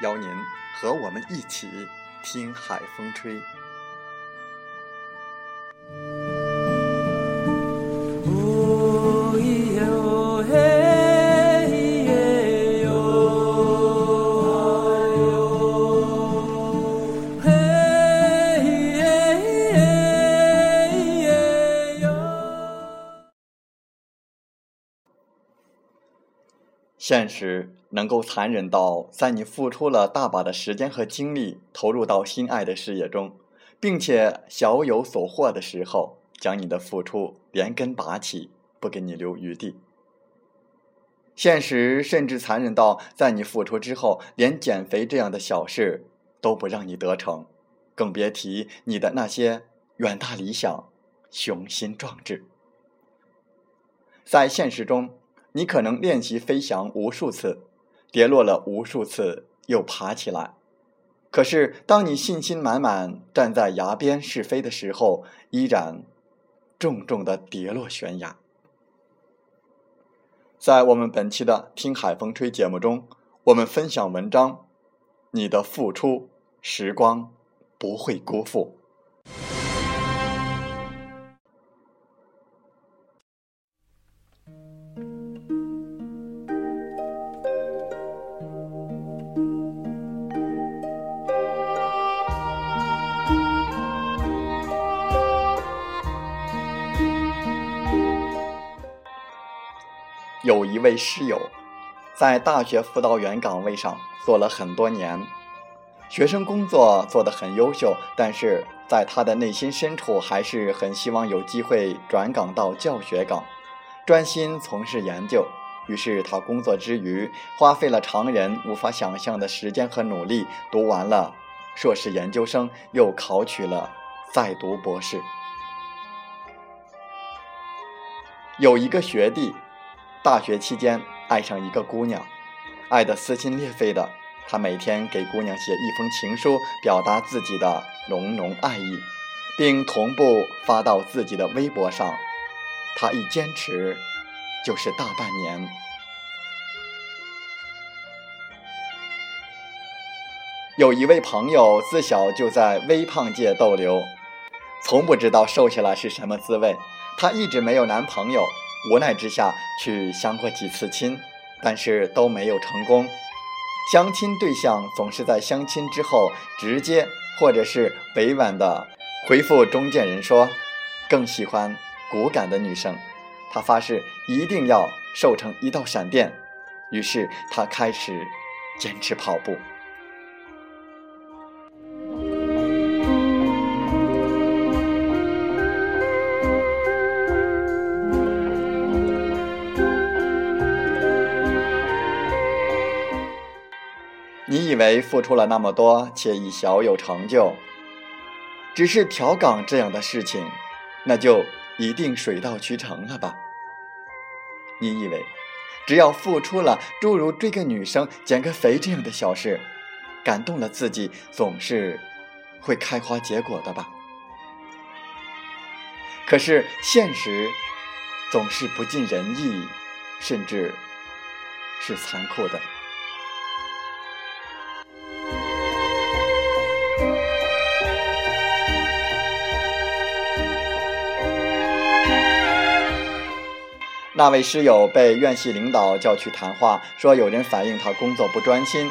邀您和我们一起听海风吹。现实能够残忍到，在你付出了大把的时间和精力投入到心爱的事业中，并且小有所获的时候，将你的付出连根拔起，不给你留余地。现实甚至残忍到，在你付出之后，连减肥这样的小事都不让你得逞，更别提你的那些远大理想、雄心壮志。在现实中。你可能练习飞翔无数次，跌落了无数次，又爬起来。可是，当你信心满满站在崖边试飞的时候，依然重重的跌落悬崖。在我们本期的《听海风吹》节目中，我们分享文章：你的付出，时光不会辜负。有一位室友，在大学辅导员岗位上做了很多年，学生工作做得很优秀，但是在他的内心深处，还是很希望有机会转岗到教学岗，专心从事研究。于是他工作之余，花费了常人无法想象的时间和努力，读完了硕士研究生，又考取了在读博士。有一个学弟。大学期间爱上一个姑娘，爱得撕心裂肺的，他每天给姑娘写一封情书，表达自己的浓浓爱意，并同步发到自己的微博上。他一坚持就是大半年。有一位朋友自小就在微胖界逗留，从不知道瘦下来是什么滋味。她一直没有男朋友。无奈之下，去相过几次亲，但是都没有成功。相亲对象总是在相亲之后直接或者是委婉的回复中间人说，更喜欢骨感的女生。他发誓一定要瘦成一道闪电。于是他开始坚持跑步。以为付出了那么多，且已小有成就，只是调岗这样的事情，那就一定水到渠成了吧？你以为只要付出了，诸如追个女生、减个肥这样的小事，感动了自己，总是会开花结果的吧？可是现实总是不尽人意，甚至是残酷的。那位师友被院系领导叫去谈话，说有人反映他工作不专心，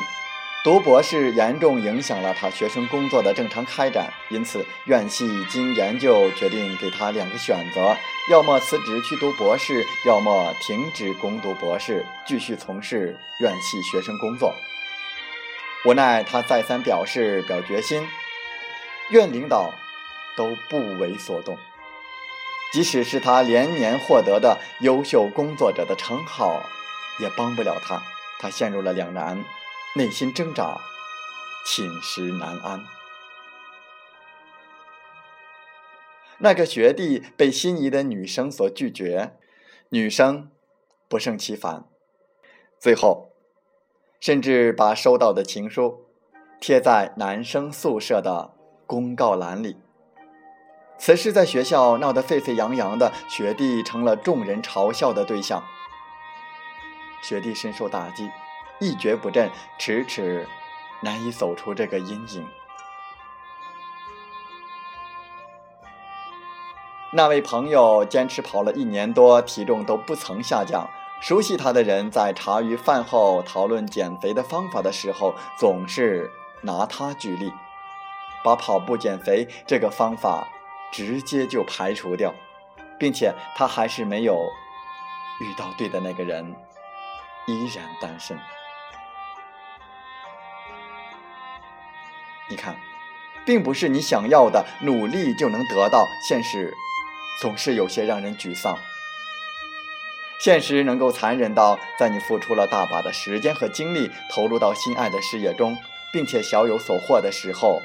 读博士严重影响了他学生工作的正常开展。因此，院系经研究决定给他两个选择：要么辞职去读博士，要么停止攻读博士，继续从事院系学生工作。无奈他再三表示表决心，院领导都不为所动。即使是他连年获得的优秀工作者的称号，也帮不了他。他陷入了两难，内心挣扎，寝食难安。那个学弟被心仪的女生所拒绝，女生不胜其烦，最后甚至把收到的情书贴在男生宿舍的公告栏里。此事在学校闹得沸沸扬扬的，学弟成了众人嘲笑的对象。学弟深受打击，一蹶不振，迟迟难以走出这个阴影。那位朋友坚持跑了一年多，体重都不曾下降。熟悉他的人在茶余饭后讨论减肥的方法的时候，总是拿他举例，把跑步减肥这个方法。直接就排除掉，并且他还是没有遇到对的那个人，依然单身。你看，并不是你想要的努力就能得到，现实总是有些让人沮丧。现实能够残忍到，在你付出了大把的时间和精力，投入到心爱的事业中，并且小有所获的时候，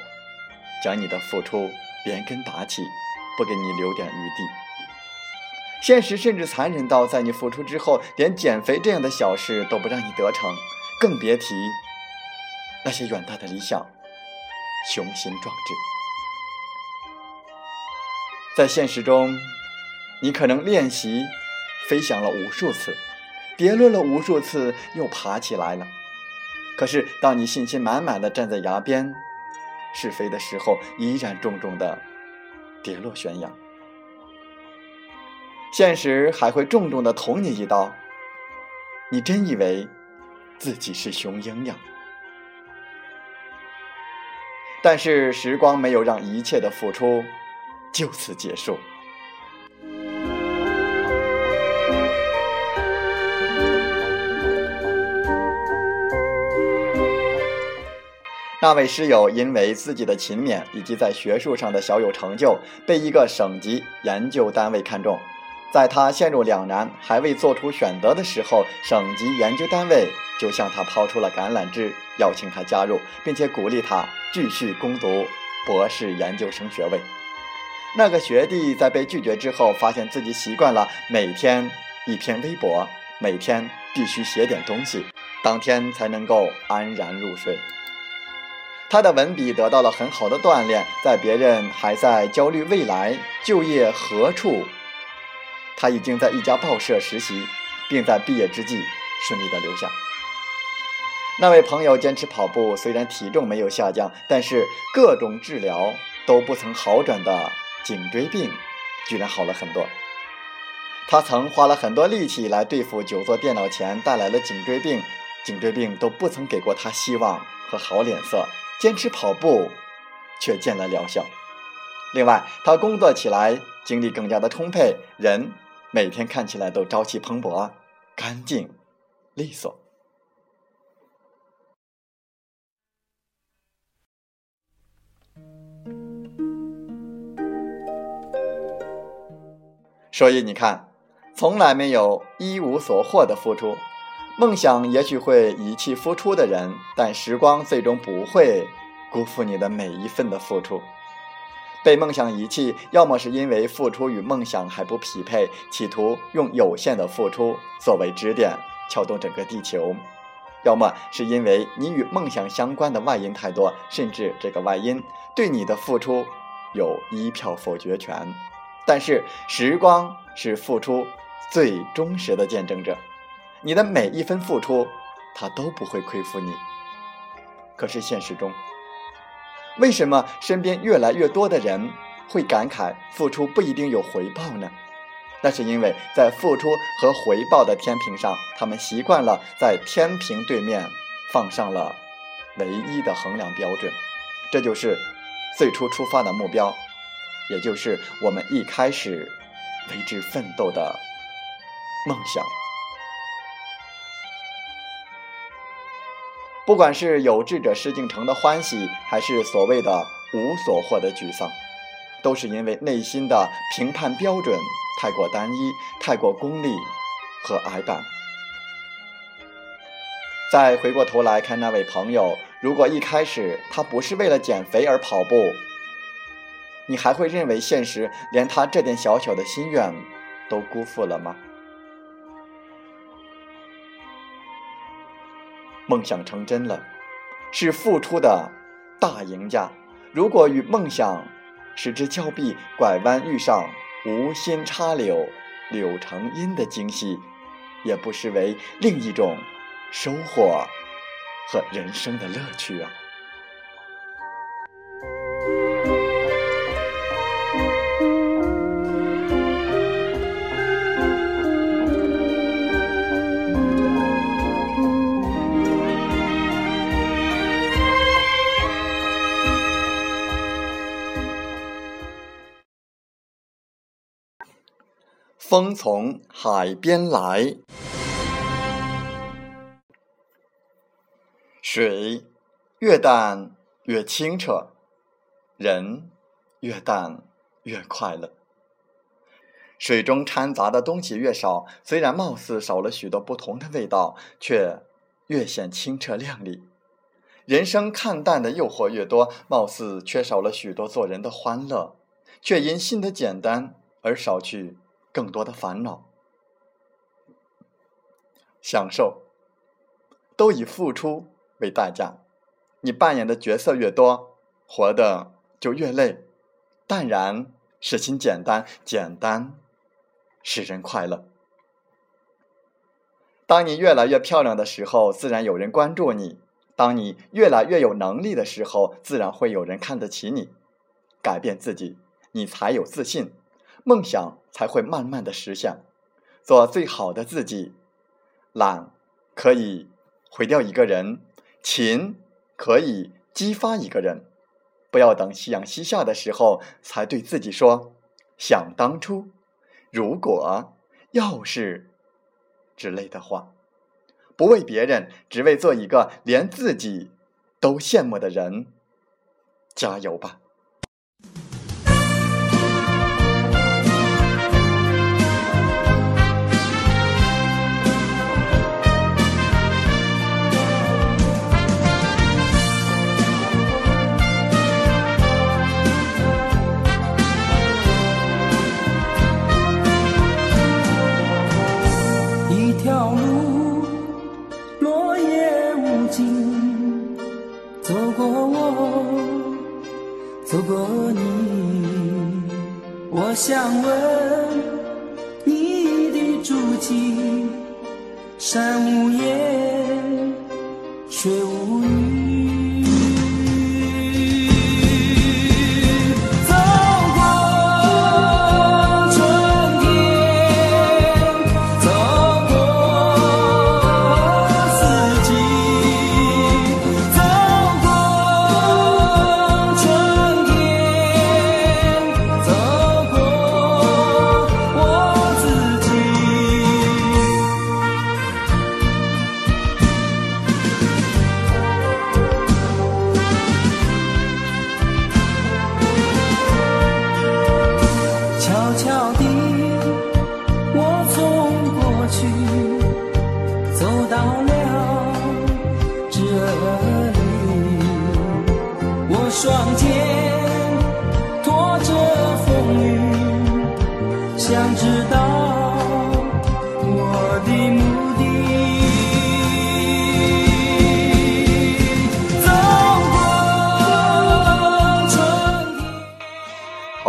将你的付出。连根拔起，不给你留点余地。现实甚至残忍到，在你付出之后，连减肥这样的小事都不让你得逞，更别提那些远大的理想、雄心壮志。在现实中，你可能练习飞翔了无数次，跌落了无数次，又爬起来了。可是，当你信心满满的站在崖边，试飞的时候，依然重重的跌落悬崖。现实还会重重的捅你一刀。你真以为自己是雄鹰呀？但是时光没有让一切的付出就此结束。那位师友因为自己的勤勉以及在学术上的小有成就，被一个省级研究单位看中。在他陷入两难还未做出选择的时候，省级研究单位就向他抛出了橄榄枝，邀请他加入，并且鼓励他继续攻读博士研究生学位。那个学弟在被拒绝之后，发现自己习惯了每天一篇微博，每天必须写点东西，当天才能够安然入睡。他的文笔得到了很好的锻炼，在别人还在焦虑未来就业何处，他已经在一家报社实习，并在毕业之际顺利的留下。那位朋友坚持跑步，虽然体重没有下降，但是各种治疗都不曾好转的颈椎病，居然好了很多。他曾花了很多力气来对付久坐电脑前带来的颈椎病，颈椎病都不曾给过他希望和好脸色。坚持跑步，却见了疗效。另外，他工作起来精力更加的充沛，人每天看起来都朝气蓬勃、干净利索。所以你看，从来没有一无所获的付出。梦想也许会遗弃付出的人，但时光最终不会辜负你的每一份的付出。被梦想遗弃，要么是因为付出与梦想还不匹配，企图用有限的付出作为支点撬动整个地球；要么是因为你与梦想相关的外因太多，甚至这个外因对你的付出有一票否决权。但是时光是付出最忠实的见证者。你的每一分付出，他都不会亏负你。可是现实中，为什么身边越来越多的人会感慨付出不一定有回报呢？那是因为在付出和回报的天平上，他们习惯了在天平对面放上了唯一的衡量标准，这就是最初出发的目标，也就是我们一开始为之奋斗的梦想。不管是有志者事竟成的欢喜，还是所谓的无所获的沮丧，都是因为内心的评判标准。太过单一，太过功利和矮板。再回过头来看那位朋友，如果一开始他不是为了减肥而跑步，你还会认为现实连他这点小小的心愿都辜负了吗？梦想成真了，是付出的大赢家。如果与梦想失之交臂，拐弯遇上。无心插柳，柳成荫的惊喜，也不失为另一种收获和人生的乐趣啊。风从海边来，水越淡越清澈，人越淡越快乐。水中掺杂的东西越少，虽然貌似少了许多不同的味道，却越显清澈亮丽。人生看淡的诱惑越多，貌似缺少了许多做人的欢乐，却因心的简单而少去。更多的烦恼，享受都以付出为代价。你扮演的角色越多，活的就越累。淡然使心简单，简单使人快乐。当你越来越漂亮的时候，自然有人关注你；当你越来越有能力的时候，自然会有人看得起你。改变自己，你才有自信。梦想才会慢慢的实现，做最好的自己。懒可以毁掉一个人，勤可以激发一个人。不要等夕阳西下的时候才对自己说“想当初”“如果”“要是”之类的话。不为别人，只为做一个连自己都羡慕的人。加油吧！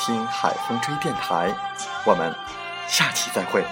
听海风吹电台我们下期再会。